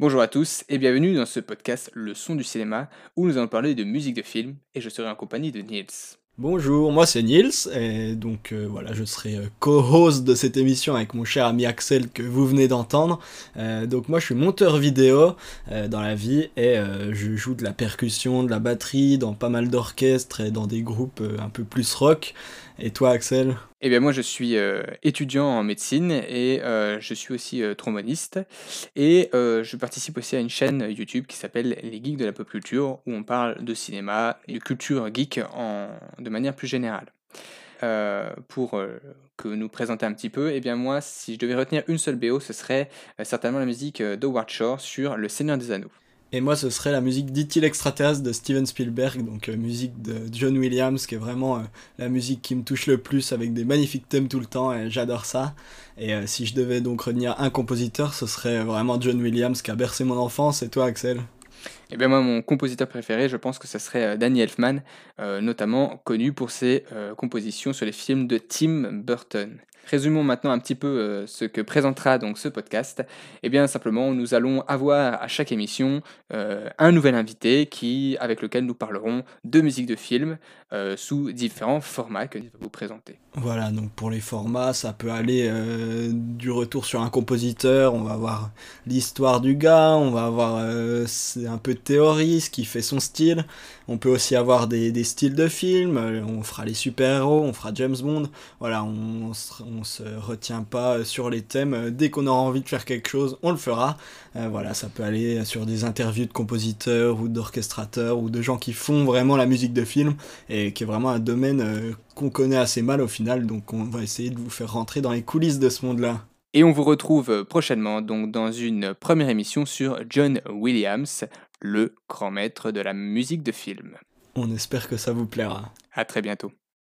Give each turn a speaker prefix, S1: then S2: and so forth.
S1: Bonjour à tous et bienvenue dans ce podcast Le son du cinéma où nous allons parler de musique de film et je serai en compagnie de Niels.
S2: Bonjour, moi c'est Niels et donc euh, voilà, je serai euh, co-host de cette émission avec mon cher ami Axel que vous venez d'entendre. Euh, donc moi je suis monteur vidéo dans la vie et je joue de la percussion, de la batterie dans pas mal d'orchestres et dans des groupes un peu plus rock. Et toi Axel
S1: eh bien moi je suis étudiant en médecine et je suis aussi tromboniste et je participe aussi à une chaîne YouTube qui s'appelle Les Geeks de la Pop Culture où on parle de cinéma et de culture geek de manière plus générale. pour que nous présenter un petit peu, eh bien moi si je devais retenir une seule BO ce serait certainement la musique d'Howard Shore sur Le Seigneur des Anneaux.
S2: Et moi, ce serait la musique d'Itil Extraterrestre de Steven Spielberg, donc euh, musique de John Williams, qui est vraiment euh, la musique qui me touche le plus, avec des magnifiques thèmes tout le temps, et j'adore ça. Et euh, si je devais donc retenir un compositeur, ce serait vraiment John Williams, qui a bercé mon enfance. Et toi, Axel?
S1: Eh bien moi, mon compositeur préféré, je pense que ce serait Danny Elfman, notamment connu pour ses compositions sur les films de Tim Burton. Résumons maintenant un petit peu euh, ce que présentera donc ce podcast. Eh bien simplement, nous allons avoir à chaque émission euh, un nouvel invité qui, avec lequel nous parlerons de musique de film euh, sous différents formats que nous allons vous présenter.
S2: Voilà, donc pour les formats, ça peut aller du retour sur un compositeur, on va voir l'histoire du gars, on va avoir un peu de ce qui fait son style. On peut aussi avoir des, styles de films, on fera les super-héros, on fera James Bond. Voilà, on, on se retient pas sur les thèmes. Dès qu'on aura envie de faire quelque chose, on le fera. Euh, voilà, ça peut aller sur des interviews de compositeurs ou d'orchestrateurs ou de gens qui font vraiment la musique de film et qui est vraiment un domaine euh, qu'on connaît assez mal au final. Donc on va essayer de vous faire rentrer dans les coulisses de ce monde-là.
S1: Et on vous retrouve prochainement donc dans une première émission sur John Williams, le grand maître de la musique de film.
S2: On espère que ça vous plaira.
S1: À très bientôt.